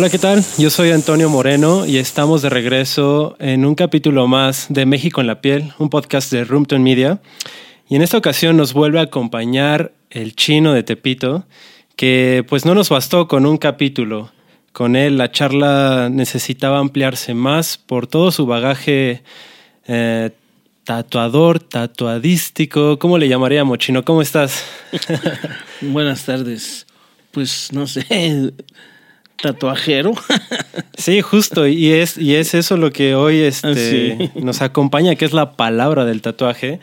Hola, ¿qué tal? Yo soy Antonio Moreno y estamos de regreso en un capítulo más de México en la piel, un podcast de Roomton Media. Y en esta ocasión nos vuelve a acompañar el chino de Tepito, que pues no nos bastó con un capítulo. Con él la charla necesitaba ampliarse más por todo su bagaje eh, tatuador, tatuadístico. ¿Cómo le llamaríamos, chino? ¿Cómo estás? Buenas tardes. Pues no sé, tatuajero. Sí, justo, y es, y es eso lo que hoy este, nos acompaña, que es la palabra del tatuaje.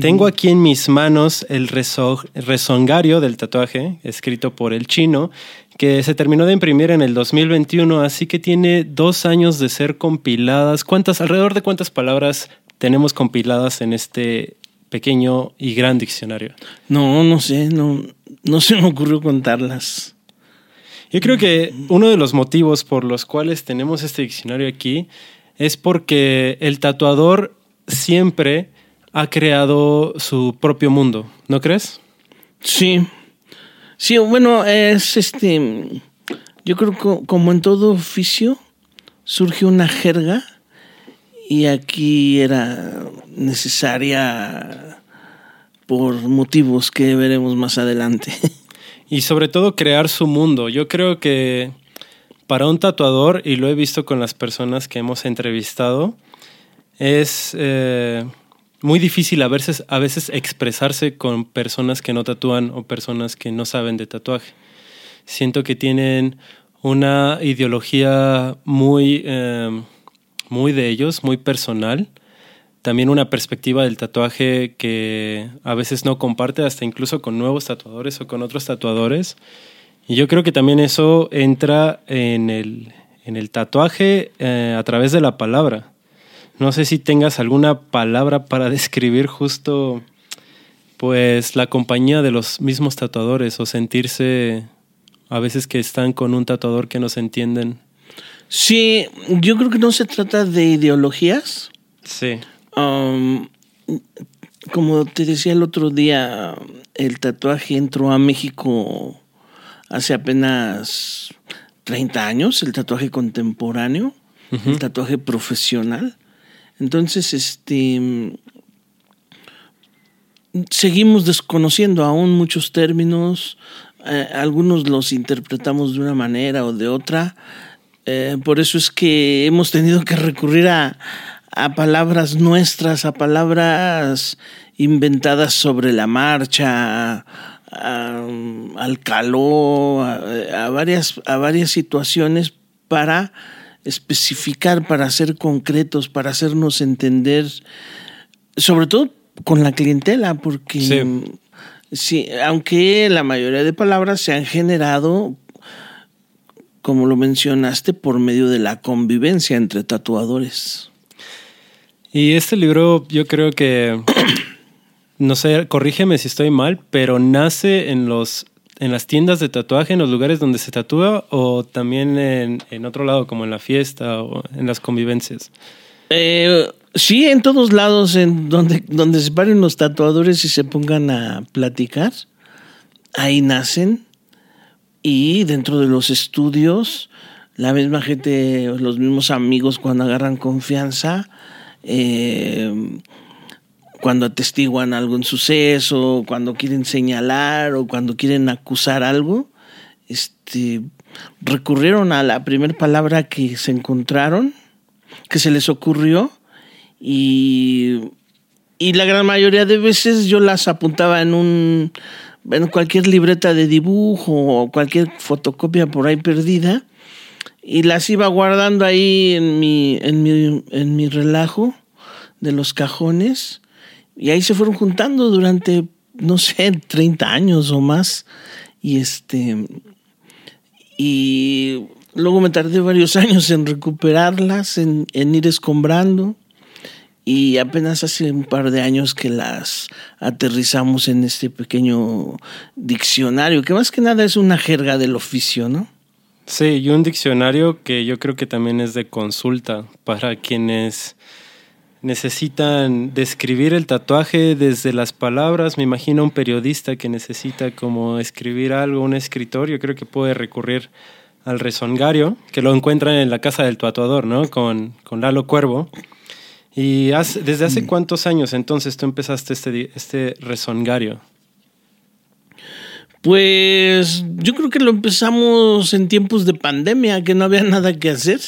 Tengo aquí en mis manos el rezongario del tatuaje, escrito por el chino, que se terminó de imprimir en el 2021, así que tiene dos años de ser compiladas. ¿Cuántas, alrededor de cuántas palabras tenemos compiladas en este pequeño y gran diccionario? No, no sé, no, no se me ocurrió contarlas. Yo creo que uno de los motivos por los cuales tenemos este diccionario aquí es porque el tatuador siempre ha creado su propio mundo, ¿no crees? Sí. Sí, bueno, es este. Yo creo que como en todo oficio, surge una jerga y aquí era necesaria por motivos que veremos más adelante. Y sobre todo crear su mundo. Yo creo que para un tatuador, y lo he visto con las personas que hemos entrevistado, es eh, muy difícil a veces, a veces expresarse con personas que no tatúan o personas que no saben de tatuaje. Siento que tienen una ideología muy, eh, muy de ellos, muy personal también una perspectiva del tatuaje que a veces no comparte hasta incluso con nuevos tatuadores o con otros tatuadores. Y yo creo que también eso entra en el, en el tatuaje eh, a través de la palabra. No sé si tengas alguna palabra para describir justo pues la compañía de los mismos tatuadores o sentirse a veces que están con un tatuador que no se entienden. Sí, yo creo que no se trata de ideologías. Sí. Um, como te decía el otro día, el tatuaje entró a México hace apenas 30 años, el tatuaje contemporáneo, el tatuaje profesional. Entonces, este seguimos desconociendo aún muchos términos, eh, algunos los interpretamos de una manera o de otra. Eh, por eso es que hemos tenido que recurrir a, a palabras nuestras, a palabras inventadas sobre la marcha, al calor, a, varias, a varias situaciones para especificar, para ser concretos, para hacernos entender, sobre todo con la clientela, porque sí, aunque la mayoría de palabras se han generado, como lo mencionaste, por medio de la convivencia entre tatuadores. Y este libro yo creo que, no sé, corrígeme si estoy mal, pero nace en los en las tiendas de tatuaje, en los lugares donde se tatúa o también en, en otro lado, como en la fiesta o en las convivencias. Eh, sí, en todos lados, en donde, donde se paren los tatuadores y se pongan a platicar, ahí nacen. Y dentro de los estudios, la misma gente, los mismos amigos cuando agarran confianza, eh, cuando atestiguan algún suceso, cuando quieren señalar o cuando quieren acusar algo, este, recurrieron a la primera palabra que se encontraron, que se les ocurrió, y, y la gran mayoría de veces yo las apuntaba en un en cualquier libreta de dibujo o cualquier fotocopia por ahí perdida y las iba guardando ahí en mi, en mi, en mi relajo de los cajones y ahí se fueron juntando durante, no sé, 30 años o más. Y este, y luego me tardé varios años en recuperarlas, en, en ir escombrando. Y apenas hace un par de años que las aterrizamos en este pequeño diccionario, que más que nada es una jerga del oficio, ¿no? Sí, y un diccionario que yo creo que también es de consulta para quienes necesitan describir el tatuaje desde las palabras. Me imagino un periodista que necesita como escribir algo, un escritor, yo creo que puede recurrir al rezongario, que lo encuentran en la casa del tatuador, ¿no? Con, con Lalo Cuervo. ¿Y desde hace cuántos años entonces tú empezaste este, este rezongario? Pues yo creo que lo empezamos en tiempos de pandemia, que no había nada que hacer,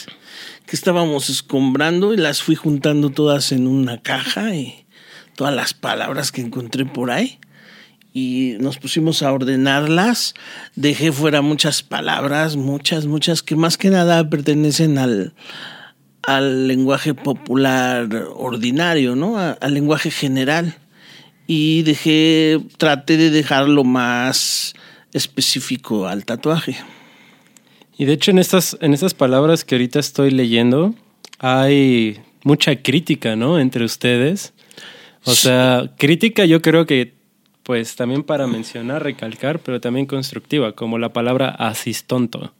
que estábamos escombrando y las fui juntando todas en una caja y todas las palabras que encontré por ahí y nos pusimos a ordenarlas. Dejé fuera muchas palabras, muchas, muchas que más que nada pertenecen al, al lenguaje popular ordinario, ¿no? al lenguaje general. Y dejé, traté de dejarlo más específico al tatuaje. Y de hecho en estas, en estas palabras que ahorita estoy leyendo hay mucha crítica, ¿no? Entre ustedes. O sea, crítica yo creo que pues también para mencionar, recalcar, pero también constructiva, como la palabra asistonto.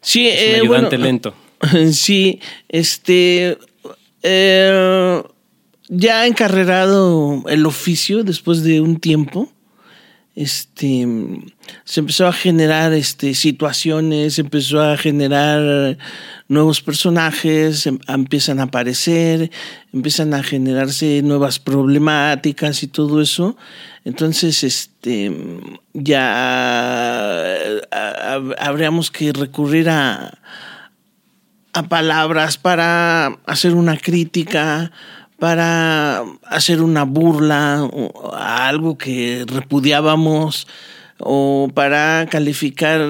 Sí, es un eh, ayudante lento. Sí, este. Eh, ya encarrerado el oficio después de un tiempo, este, se empezó a generar este, situaciones, se empezó a generar nuevos personajes, em, empiezan a aparecer, empiezan a generarse nuevas problemáticas y todo eso. Entonces, este, ya habríamos que recurrir a, a palabras para hacer una crítica, para hacer una burla a algo que repudiábamos o para calificar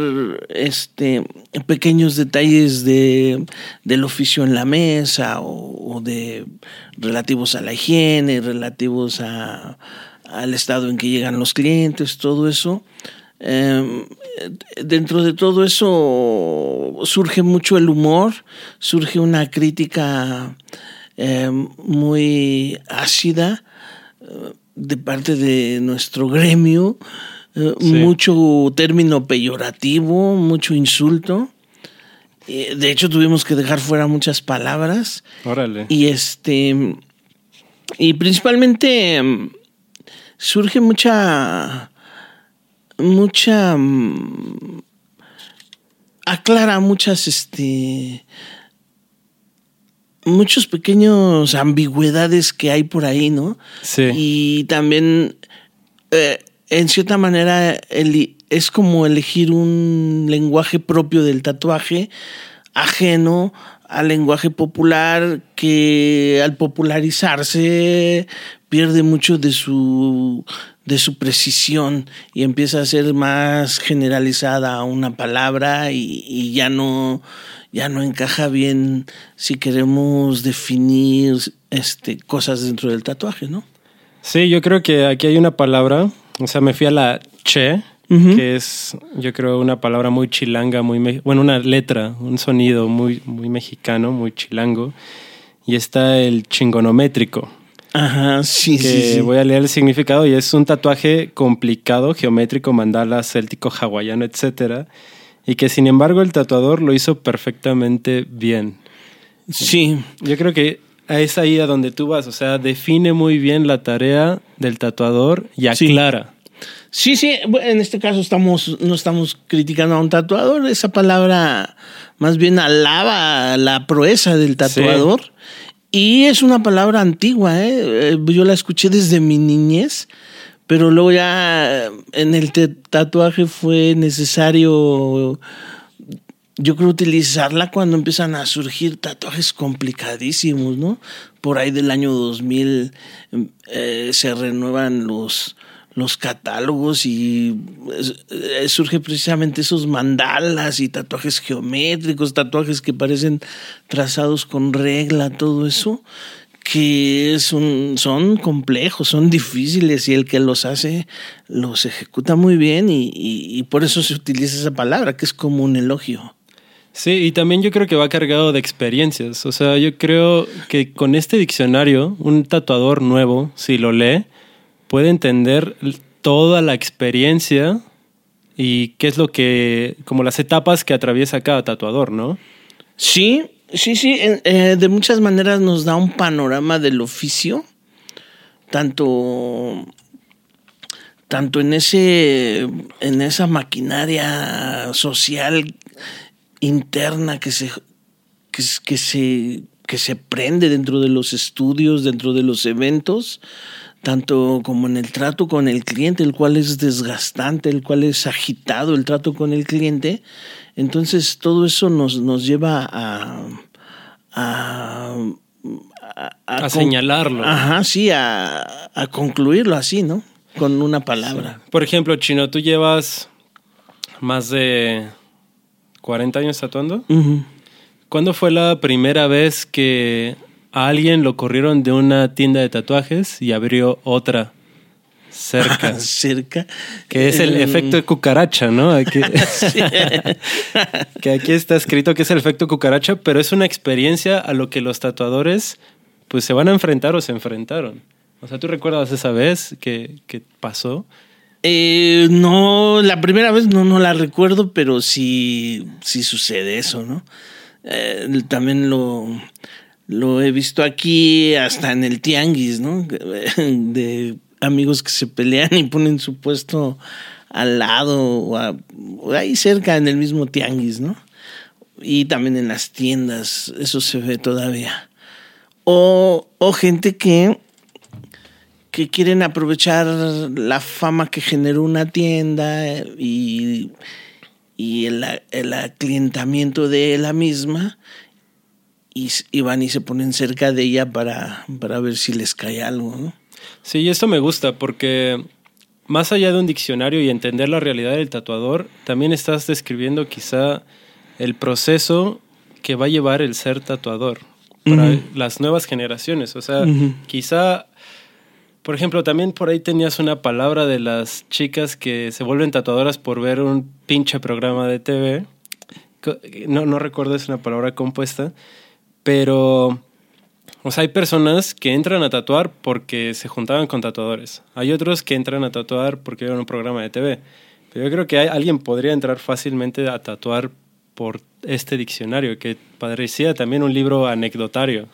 este pequeños detalles de, del oficio en la mesa o, de relativos a la higiene, relativos a, al estado en que llegan los clientes, todo eso. Em, dentro de todo eso surge mucho el humor, surge una crítica em, muy ácida eh, de parte de nuestro gremio, eh, mucho término peyorativo, mucho insulto. De hecho, tuvimos que dejar fuera muchas palabras. Órale. Y este. Y principalmente em, surge mucha mucha mm, aclara muchas este muchos pequeños ambigüedades que hay por ahí, ¿no? Sí. Y también eh, en cierta manera es como elegir un lenguaje propio del tatuaje ajeno al lenguaje popular que al popularizarse pierde mucho de su de su precisión y empieza a ser más generalizada una palabra y, ya no ya no encaja bien si queremos definir este cosas dentro del tatuaje, ¿no? Sí, yo creo que aquí hay una palabra, o sea, me fui a la che, que es, yo creo, una palabra muy chilanga, muy, bueno, una letra, un sonido muy, muy mexicano, muy chilango, y está el chingonométrico. Ajá, sí, sí, Voy a leer el significado y es un tatuaje complicado, geométrico, mandala, céltico, hawaiano, etcétera, y que sin embargo el tatuador lo hizo perfectamente bien. Sí. Yo creo que es ahí a donde tú vas, o sea, define muy bien la tarea del tatuador y aclara. Sí, sí, en este caso estamos, no estamos criticando a un tatuador, esa palabra más bien alaba la proeza del tatuador. Y es una palabra antigua, ¿eh? ¿eh? Yo la escuché desde mi niñez, pero luego ya en el tatuaje fue necesario, yo creo, utilizarla cuando empiezan a surgir tatuajes complicadísimos, ¿no? Por ahí del año 2000 eh, se renuevan los los catálogos y eh, surge precisamente esos mandalas y tatuajes geométricos, tatuajes que parecen trazados con regla, todo eso, que son, son complejos, son difíciles y el que los hace los ejecuta muy bien y, y por eso se utiliza esa palabra, que es como un elogio. Sí, y también yo creo que va cargado de experiencias. O sea, yo creo que con este diccionario, un tatuador nuevo, si lo lee, puede entender toda la experiencia y qué es lo que, como las etapas que atraviesa cada tatuador, ¿no? Sí, sí, sí, eh, de muchas maneras nos da un panorama del oficio, tanto, tanto en, ese, en esa maquinaria social interna que se, que, que se, que se prende dentro de los estudios, dentro de los eventos, tanto como en el trato con el cliente, el cual es desgastante, el cual es agitado el trato con el cliente. Entonces todo eso nos, nos lleva a, a, a, señalarlo. Ajá, sí, a, a, concluirlo así, ¿no? Con una palabra. Por ejemplo, Chino, tú llevas más de 40 años tatuando. ¿Cuándo fue la primera vez que a alguien lo corrieron de una tienda de tatuajes y abrió otra cerca. cerca. Que es el efecto de cucaracha, ¿no? Aquí, que aquí está escrito que es el efecto cucaracha, pero es una experiencia a lo que los tatuadores pues se van a enfrentar o se enfrentaron. O sea, ¿tú recuerdas esa vez que, pasó? Eh, no, la primera vez no, no la recuerdo, pero sí, sí sucede eso, ¿no? Eh, también lo, lo he visto aquí hasta en el tianguis, ¿no? De amigos que se pelean y ponen su puesto al lado o, ahí cerca en el mismo tianguis, ¿no? Y también en las tiendas, eso se ve todavía. O, o gente que, que quieren aprovechar la fama que generó una tienda y, y el, el aclientamiento de la misma y, van y se ponen cerca de ella para, para ver si les cae algo, ¿no? Sí, esto me gusta porque más allá de un diccionario y entender la realidad del tatuador, también estás describiendo quizá el proceso que va a llevar el ser tatuador para las nuevas generaciones. O sea, quizá, por ejemplo, también por ahí tenías una palabra de las chicas que se vuelven tatuadoras por ver un pinche programa de TV. No, no recuerdo, es una palabra compuesta pero, o sea, hay personas que entran a tatuar porque se juntaban con tatuadores. Hay otros que entran a tatuar porque vieron un programa de TV. Pero yo creo que alguien podría entrar fácilmente a tatuar por este diccionario, que parecía también un libro anecdotario.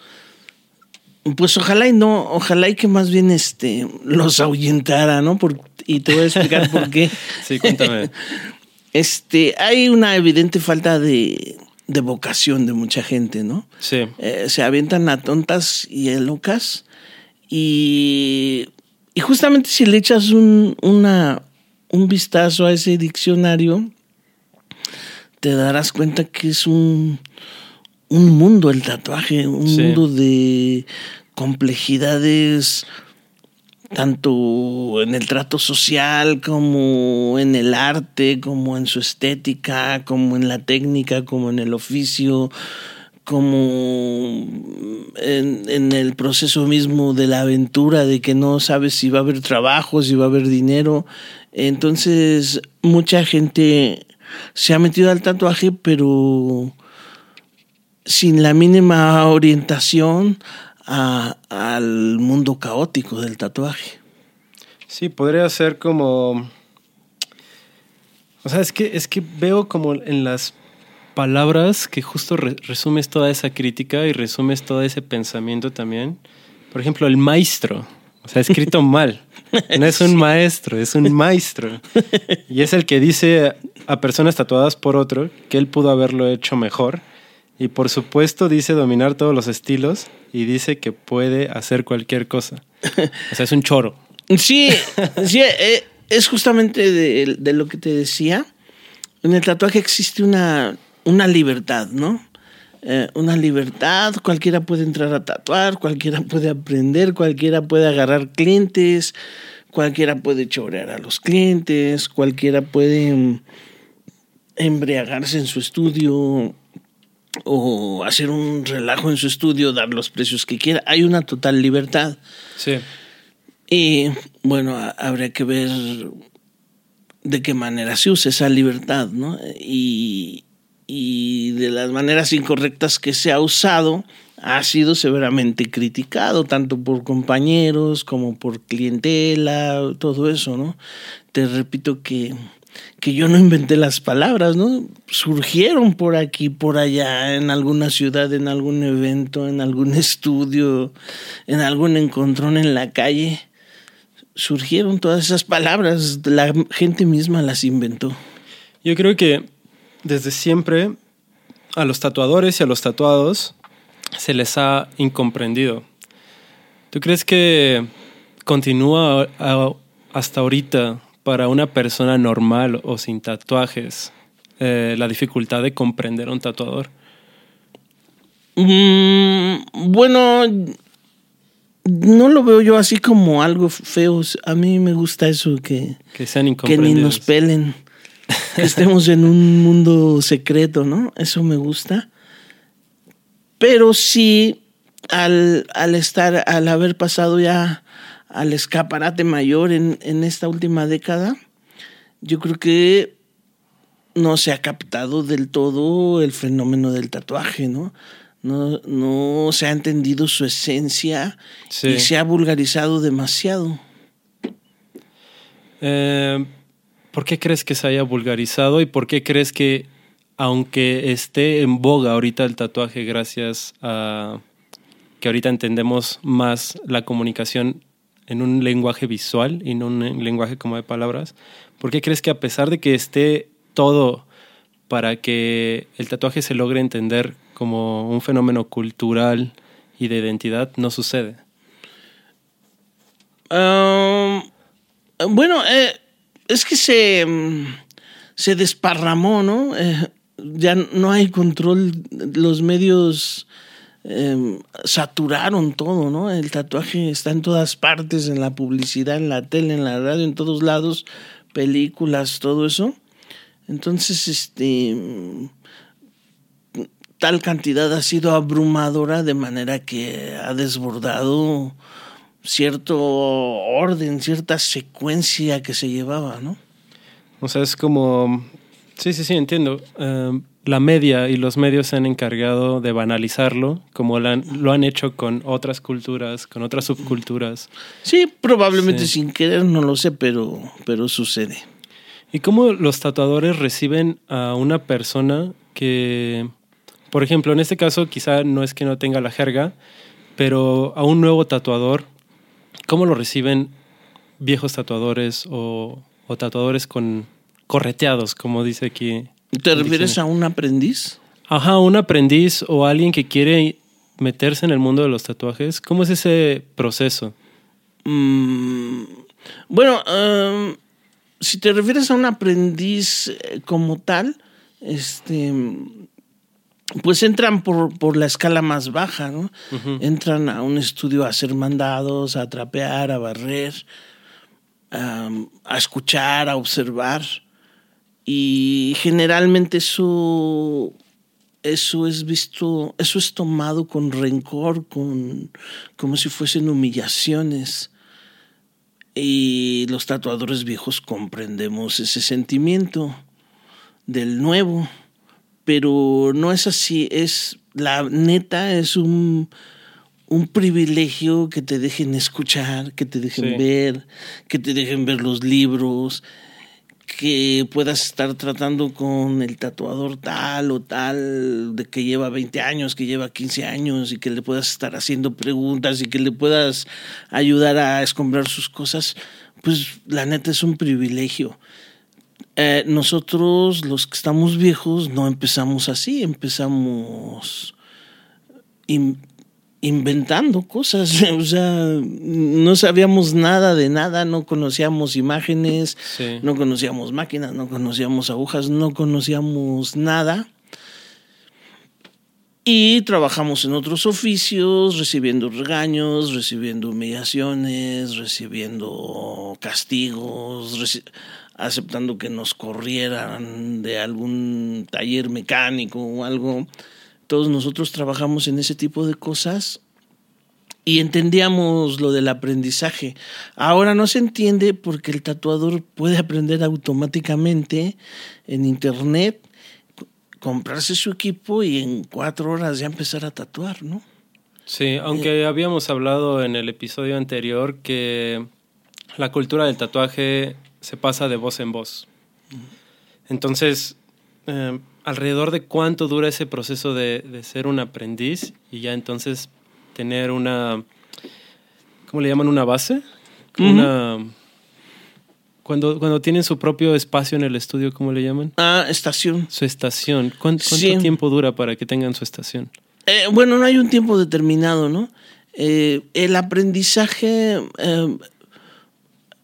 Pues ojalá y no, ojalá y que más bien este los ahuyentara, ¿no? y te voy a explicar por qué. sí, cuéntame. Este, hay una evidente falta de, de vocación de mucha gente, ¿no? Sí. Eh, se avientan a tontas y a locas y, y justamente si le echas un, una, un vistazo a ese diccionario, te darás cuenta que es un, un mundo el tatuaje, un mundo de complejidades tanto en el trato social como en el arte, como en su estética, como en la técnica, como en el oficio, como en, el proceso mismo de la aventura, de que no sabes si va a haber trabajo, si va a haber dinero. Entonces, mucha gente se ha metido al tatuaje, pero sin la mínima orientación al mundo caótico del tatuaje. Sí, podría ser como... O sea, es que, es que veo como en las palabras que justo resumes toda esa crítica y resumes todo ese pensamiento también. Por ejemplo, el maestro. O sea, escrito mal. No es un maestro, es un maestro. Y es el que dice a personas tatuadas por otro que él pudo haberlo hecho mejor y por supuesto dice dominar todos los estilos y dice que puede hacer cualquier cosa. O sea, es un choro. Sí, sí eh, es justamente de, lo que te decía. En el tatuaje existe una, una libertad, ¿no? Eh, una libertad, cualquiera puede entrar a tatuar, cualquiera puede aprender, cualquiera puede agarrar clientes, cualquiera puede chorear a los clientes, cualquiera puede mm, embriagarse en su estudio, o hacer un relajo en su estudio, dar los precios que quiera. Hay una total libertad. Sí. Y bueno, habría que ver de qué manera se usa esa libertad, ¿no? Y, y de las maneras incorrectas que se ha usado, ha sido severamente criticado, tanto por compañeros como por clientela, todo eso, ¿no? Te repito que que yo no inventé las palabras, ¿no? Surgieron por aquí, por allá, en alguna ciudad, en algún evento, en algún estudio, en algún encontrón en la calle. Surgieron todas esas palabras, la gente misma las inventó. Yo creo que desde siempre a los tatuadores y a los tatuados se les ha incomprendido. ¿Tú crees que continúa hasta ahorita para una persona normal o sin tatuajes eh, la dificultad de comprender a un tatuador? Mm, bueno, no lo veo yo así como algo feo. A mí me gusta eso que, que, sean que ni nos pelen, que estemos en un mundo secreto, ¿no? Eso me gusta. Pero sí, al, al estar, al haber pasado ya al escaparate mayor en, en esta última década, yo creo que no se ha captado del todo el fenómeno del tatuaje, ¿no? No, no se ha entendido su esencia y se ha vulgarizado demasiado. Eh, ¿Por qué crees que se haya vulgarizado y por qué crees que, aunque esté en boga ahorita el tatuaje gracias a que ahorita entendemos más la comunicación en un lenguaje visual y no un lenguaje como de palabras, ¿por qué crees que a pesar de que esté todo para que el tatuaje se logre entender como un fenómeno cultural y de identidad no sucede? Bueno, eh, es que se, mm, se desparramó, ¿no? Eh, ya no hay control, los medios em, saturaron todo, ¿no? El tatuaje está en todas partes, en la publicidad, en la tele, en la radio, en todos lados, películas, todo eso. Entonces, este tal cantidad ha sido abrumadora de manera que ha desbordado cierto orden, cierta secuencia que se llevaba, ¿no? O sea, es como... Sí, sí, sí, entiendo. Em, la media y los medios se han encargado de banalizarlo, como lo han, hecho con otras culturas, con otras subculturas. Sí, probablemente sin querer, no lo sé, pero, pero sucede. ¿Y cómo los tatuadores reciben a una persona que por ejemplo, en este caso quizá no es que no tenga la jerga, pero a un nuevo tatuador, ¿cómo lo reciben viejos tatuadores o, tatuadores con correteados, como dice aquí? ¿Te refieres a un aprendiz? Ajá, un aprendiz o alguien que quiere meterse en el mundo de los tatuajes. ¿Cómo es ese proceso? Mm, bueno, em, si te refieres a un aprendiz eh, como tal, este pues entran por, por, la escala más baja, ¿no? Entran a un estudio a hacer mandados, a trapear, a barrer, a escuchar, a observar. Y generalmente eso, eso es visto, eso es tomado con rencor, con, como si fuesen humillaciones. Y los tatuadores viejos comprendemos ese sentimiento del nuevo pero no es así, es la neta, es un, un privilegio que te dejen escuchar, que te dejen ver, que te dejen ver los libros, que puedas estar tratando con el tatuador tal o tal, de que lleva 20 años, que lleva 15 años, y que le puedas estar haciendo preguntas y que le puedas ayudar a escombrar sus cosas, pues la neta es un privilegio. Eh, nosotros, los que estamos viejos, no empezamos así, empezamos inventando cosas, o sea, no sabíamos nada de nada, no conocíamos imágenes, no conocíamos máquinas, no conocíamos agujas, no conocíamos nada. Y trabajamos en otros oficios, recibiendo regaños, recibiendo humillaciones, recibiendo castigos, aceptando que nos corrieran de algún taller mecánico o algo. Todos nosotros trabajamos en ese tipo de cosas y entendíamos lo del aprendizaje. Ahora no se entiende porque el tatuador puede aprender automáticamente en internet, comprarse su equipo y en cuatro horas ya empezar a tatuar, ¿no? Sí, aunque habíamos hablado en el episodio anterior que la cultura del tatuaje se pasa de voz en voz. Entonces, eh, alrededor de cuánto dura ese proceso de, ser un aprendiz y ya entonces tener una, ¿cómo le llaman? Una base. Una, Cuando, cuando tienen su propio espacio en el estudio, ¿cómo le llaman? Ah, estación. Su estación. ¿Cuán- ¿Cuánto, Sí. tiempo dura para que tengan su estación? Eh, bueno, no hay un tiempo determinado, ¿no? Eh, el aprendizaje, eh,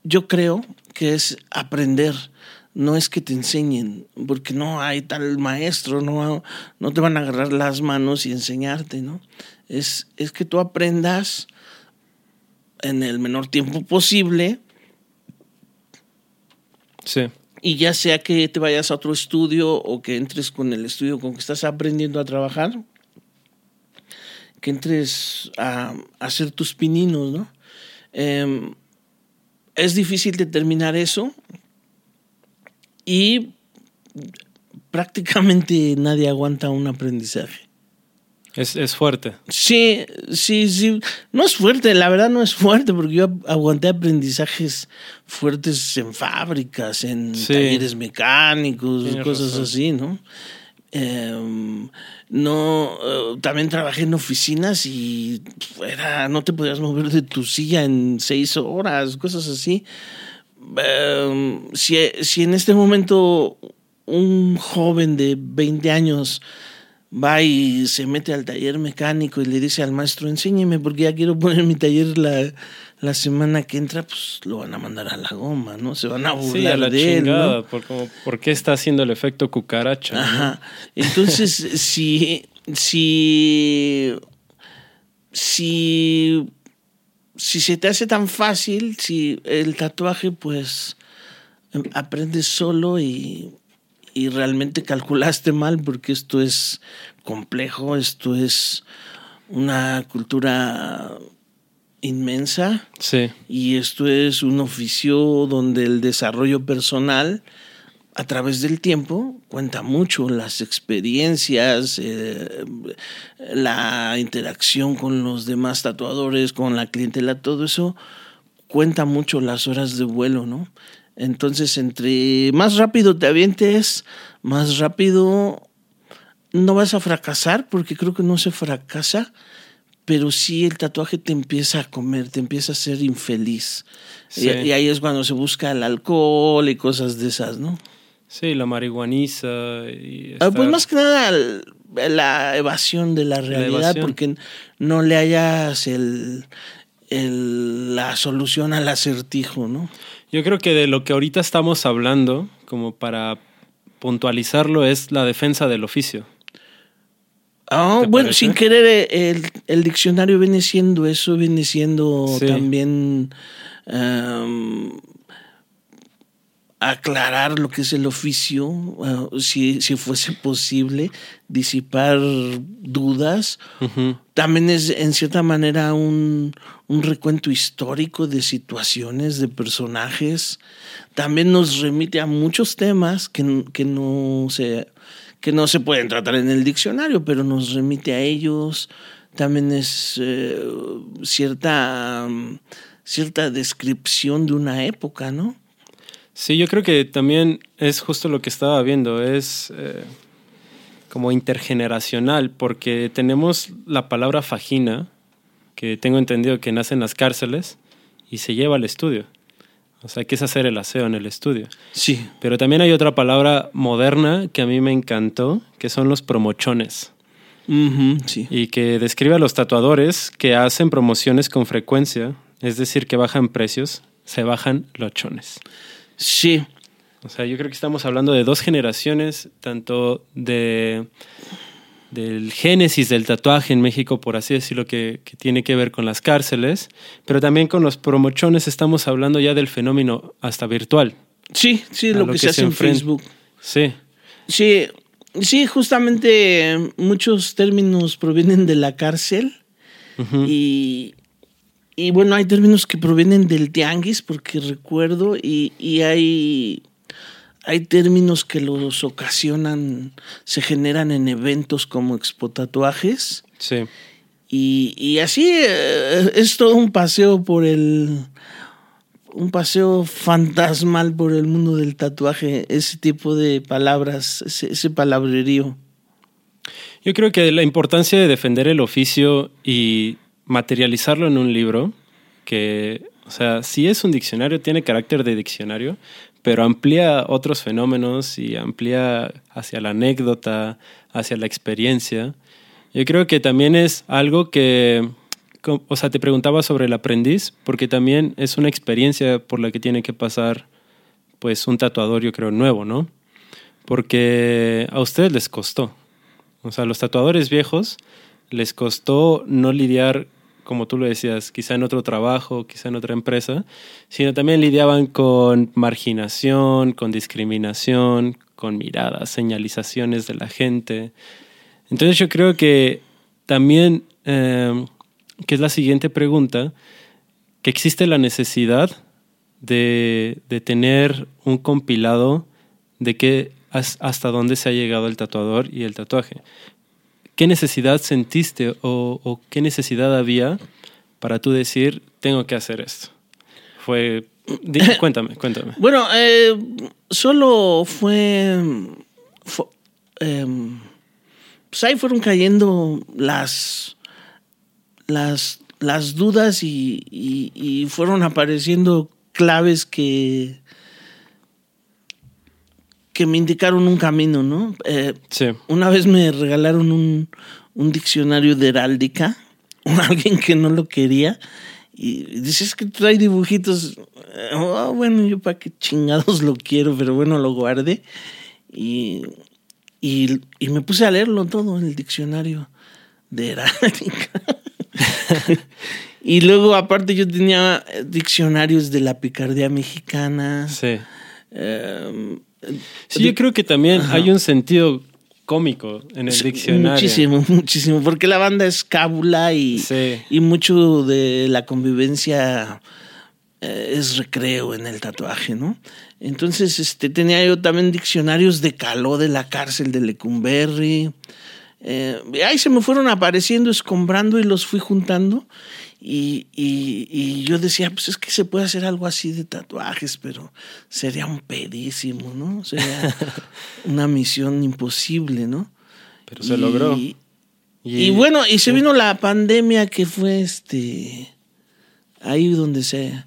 yo creo que es aprender, no es que te enseñen, porque no hay tal maestro, no, no te van a agarrar las manos y enseñarte, ¿no? Es, es que tú aprendas en el menor tiempo posible Sí. y ya sea que te vayas a otro estudio o que entres con el estudio con que estás aprendiendo a trabajar, que entres a, a hacer tus pininos, ¿no? Em, es difícil determinar eso y prácticamente nadie aguanta un aprendizaje. Es, es fuerte. Sí, sí, sí. No es fuerte, la verdad no es fuerte, porque yo aguanté aprendizajes fuertes en fábricas, en Sí. talleres mecánicos, Tienes cosas razón. así, ¿no? Em, no, eh, también trabajé en oficinas y era, no te podías mover de tu silla en seis horas, cosas así. Em, si, si en este momento un joven de 20 años va y se mete al taller mecánico y le dice al maestro, enséñeme porque ya quiero poner mi taller la, la semana que entra, pues lo van a mandar a la goma, ¿no? Se van a burlar Sí, a la de él, ¿no? chingada. por, como, ¿Por qué está haciendo el efecto cucaracha? no? Ajá. Entonces, si, si, si, si se te hace tan fácil, si el tatuaje, pues em, aprendes solo y, y realmente calculaste mal, porque esto es complejo, esto es una cultura inmensa. Sí. Y esto es un oficio donde el desarrollo personal a través del tiempo cuenta mucho las experiencias, eh, la interacción con los demás tatuadores, con la clientela, todo eso cuenta mucho las horas de vuelo, ¿no? Entonces, entre más rápido te avientes, más rápido no vas a fracasar, porque creo que no se fracasa, pero sí el tatuaje te empieza a comer, te empieza a ser infeliz. Sí. Y, y ahí es cuando se busca el alcohol y cosas de esas, ¿no? Sí, la marihuaniza. Y Ah, Pues más que nada la evasión de la realidad, porque no le hayas el, el- la solución al acertijo, ¿no? Yo creo que de lo que ahorita estamos hablando, como para puntualizarlo, es la defensa del oficio. Ah, ¿Te bueno, parece? sin querer, el, el diccionario viene siendo eso, viene siendo Sí. también em, aclarar lo que es el oficio, ah, si, si fuese posible, disipar dudas. También es en cierta manera un, un recuento histórico de situaciones, de personajes. También nos remite a muchos temas que, que, no se, que no se pueden tratar en el diccionario, pero nos remite a ellos. También es eh, cierta, cierta descripción de una época, ¿no? Sí, yo creo que también es justo lo que estaba viendo, es eh, como intergeneracional, porque tenemos la palabra fajina, que tengo entendido que nace en las cárceles y se lleva al estudio. O sea, que es hacer el aseo en el estudio. Sí. Pero también hay otra palabra moderna que a mí me encantó, que son los promochones, sí. y que describe a los tatuadores que hacen promociones con frecuencia, es decir, que bajan precios, se bajan lochones. Sí. O sea, yo creo que estamos hablando de dos generaciones, tanto de del génesis del tatuaje en México, por así decirlo, que, que tiene que ver con las cárceles, pero también con los promochones estamos hablando ya del fenómeno hasta virtual. Sí, sí, lo, lo que, que se hace en. Facebook. Sí, Sí, sí, justamente muchos términos provienen de la cárcel y, y bueno, hay términos que provienen del tianguis, porque recuerdo, y, y hay, hay términos que los ocasionan, se generan en eventos como Expo Tatuajes. sí. Y, y así eh, es todo un paseo por el. Un paseo fantasmal por el mundo del tatuaje, ese tipo de palabras, ese, ese palabrerío. Yo creo que la importancia de defender el oficio y materializarlo en un libro, que O sea, sí es un diccionario, tiene carácter de diccionario, pero amplía otros fenómenos y amplía hacia la anécdota, hacia la experiencia. Yo creo que también es algo que, o sea, te preguntaba sobre el aprendiz, porque también es una experiencia por la que tiene que pasar, pues, un tatuador, yo creo, nuevo, ¿no? Porque a ustedes les costó. O sea, a los tatuadores viejos les costó no lidiar como tú lo decías, quizá en otro trabajo, quizá en otra empresa, sino también lidiaban con marginación, con discriminación, con miradas, señalizaciones de la gente. Entonces yo creo que también, eh, es la siguiente pregunta, que existe la necesidad de, de tener un compilado de qué hasta dónde se ha llegado el tatuador y el tatuaje. ¿Qué necesidad sentiste o, qué necesidad había para tú decir, tengo que hacer esto? Fue... cuéntame, cuéntame. Bueno, eh, solo fue... Em, pues ahí fueron cayendo las... las, las dudas y fueron apareciendo claves que que me indicaron un camino, ¿no? Eh, sí. Una vez me regalaron un, diccionario de heráldica, alguien que no lo quería, y dices que trae dibujitos. Oh, bueno, yo para qué chingados lo quiero, pero bueno, lo guardé. Y, y, y me puse a leerlo todo en el diccionario de heráldica. y luego, aparte, yo tenía diccionarios de la picardía mexicana. Sí. Eh, Sí, yo creo que también hay un sentido cómico en el diccionario. Muchísimo, muchísimo, porque la banda es cábula y, y mucho de la convivencia eh, es recreo en el tatuaje, ¿no? Entonces, este, tenía yo también diccionarios de Caló de la cárcel de Lecumberri. Eh, ahí se me fueron apareciendo, escombrando y los fui juntando. Y, y, yo decía, pues es que se puede hacer algo así de tatuajes, pero sería un pedísimo, ¿no? Sería una misión imposible, ¿no? Pero se logró. Y, bueno, y se vino la pandemia que fue este ahí donde se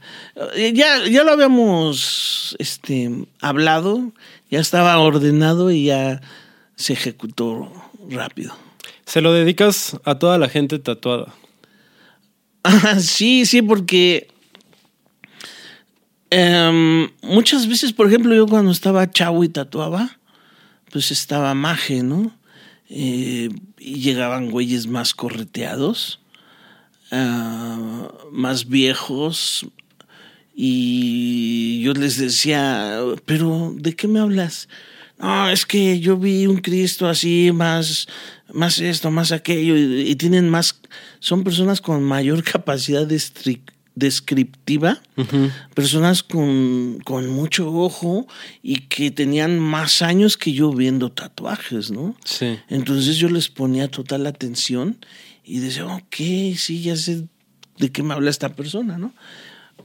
eh, ya, ya lo habíamos este hablado, ya estaba ordenado y ya se ejecutó rápido. Se lo dedicas a toda la gente tatuada sí, sí, porque em, muchas veces, por ejemplo, yo cuando estaba chavo y tatuaba, pues estaba maje, ¿no? Eh, y llegaban güeyes más correteados, ah, más viejos, y yo les decía, pero ¿de qué me hablas? No, es que yo vi un Cristo así, más, más esto, más aquello, y, tienen más, son personas con mayor capacidad descriptiva, personas con, con, mucho ojo y que tenían más años que yo viendo tatuajes, ¿no? Sí. Entonces yo les ponía total atención y decía, ok, sí, ya sé de qué me habla esta persona, ¿no?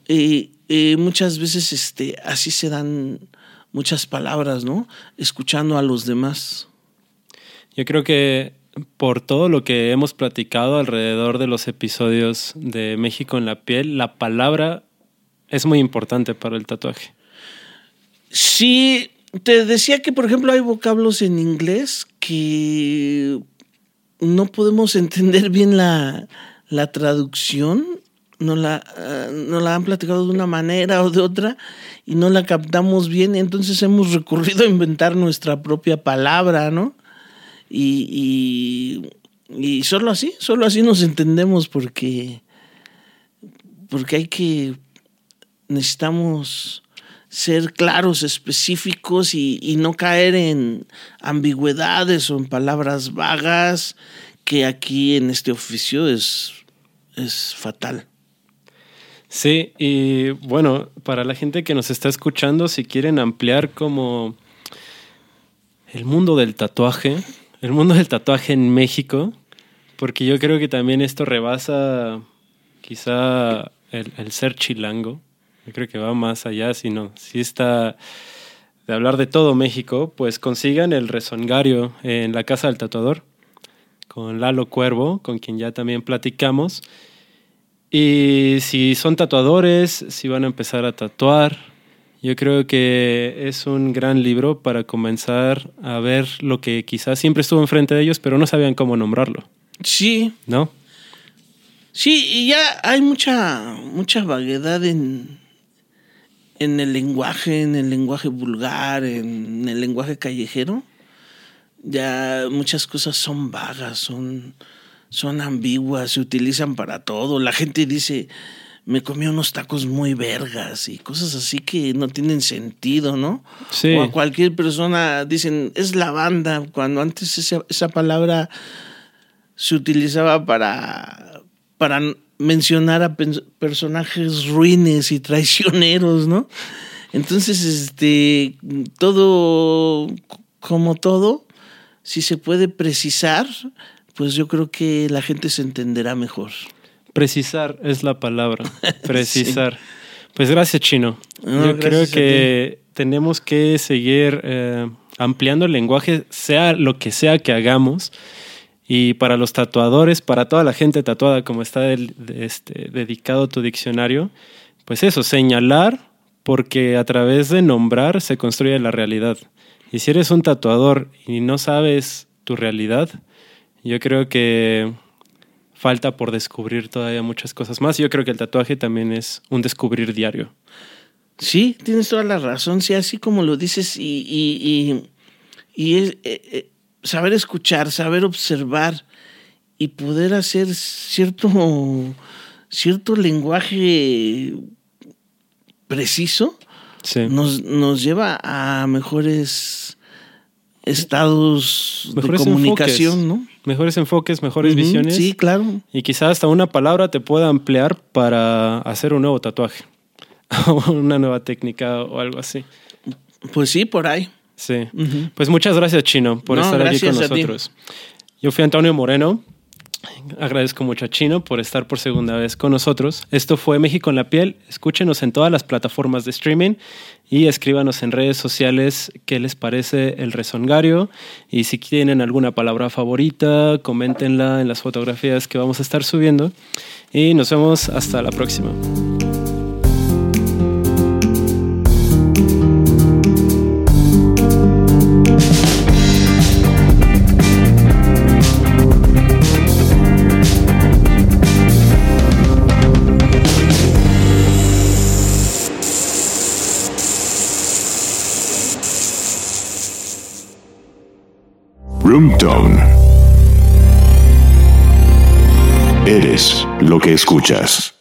Y, muchas veces este, así se dan muchas palabras, ¿no? Escuchando a los demás. Yo creo que por todo lo que hemos platicado alrededor de los episodios de México en la piel, la palabra es muy importante para el tatuaje. Sí, te decía que, por ejemplo, hay vocablos en inglés que no podemos entender bien la, la traducción, no la, eh, no la han platicado de una manera o de otra y no la captamos bien, entonces hemos recurrido a inventar nuestra propia palabra, ¿no? Y, y, solo así, solo así nos entendemos porque, porque hay que, necesitamos ser claros, específicos y, y, no caer en ambigüedades o en palabras vagas, que aquí en este oficio es, es fatal. Sí, y bueno, para la gente que nos está escuchando, si quieren ampliar como el mundo del tatuaje, el mundo del tatuaje en México, porque yo creo que también esto rebasa quizá el, ser chilango. Yo creo que va más allá, si no, si está de hablar de todo México, pues consigan el rezongario en la Casa del Tatuador con Lalo Cuervo, con quien ya también platicamos. Y si son tatuadores, si van a empezar a tatuar, yo creo que es un gran libro para comenzar a ver lo que quizás siempre estuvo enfrente de ellos, pero no sabían cómo nombrarlo, Sí, ¿no? sí, y ya hay mucha, mucha vaguedad en, en el lenguaje, en el lenguaje vulgar, en el lenguaje callejero. Ya muchas cosas son vagas, son, son ambiguas, se utilizan para todo. La gente dice, me comí unos tacos muy vergas y cosas así que no tienen sentido, ¿no? Sí. O a cualquier persona dicen, es la banda, cuando antes esa, esa palabra se utilizaba para, para mencionar a personajes ruines y traicioneros, ¿no? Entonces, este, todo, como todo, si se puede precisar, pues yo creo que la gente se entenderá mejor. Precisar es la palabra. Precisar. Pues gracias, Chino. No, Yo creo gracias que tenemos que seguir eh, ampliando el lenguaje, sea lo que sea que hagamos. Y para los tatuadores, para toda la gente tatuada, como está este, dedicado tu diccionario, pues eso, señalar, porque a través de nombrar se construye la realidad. Y si eres un tatuador y no sabes tu realidad, yo creo que falta por descubrir todavía muchas cosas más. Yo creo que el tatuaje también es un descubrir diario. Sí, tienes toda la razón, sí, así como lo dices, y, y, y, y es, eh, eh, saber escuchar, saber observar y poder hacer cierto, cierto lenguaje preciso Sí. nos, nos lleva a mejores estados Mejores de comunicación, enfoques. Mejores enfoques, mejores visiones. Sí, claro. Y quizás hasta una palabra te pueda ampliar para hacer un nuevo tatuaje. O una nueva técnica o algo así. Pues sí, por ahí. Sí. Pues muchas gracias, Chino, por No, estar aquí con nosotros. Yo fui Antonio Moreno. Agradezco mucho a Chino por estar por segunda vez con nosotros. Esto fue México en la piel. Escúchenos en todas las plataformas de streaming y escríbanos en redes sociales qué les parece el rezongario. Y si tienen alguna palabra favorita, coméntenla en las fotografías que vamos a estar subiendo. Y nos vemos hasta la próxima. Room Tone. Eres lo que escuchas.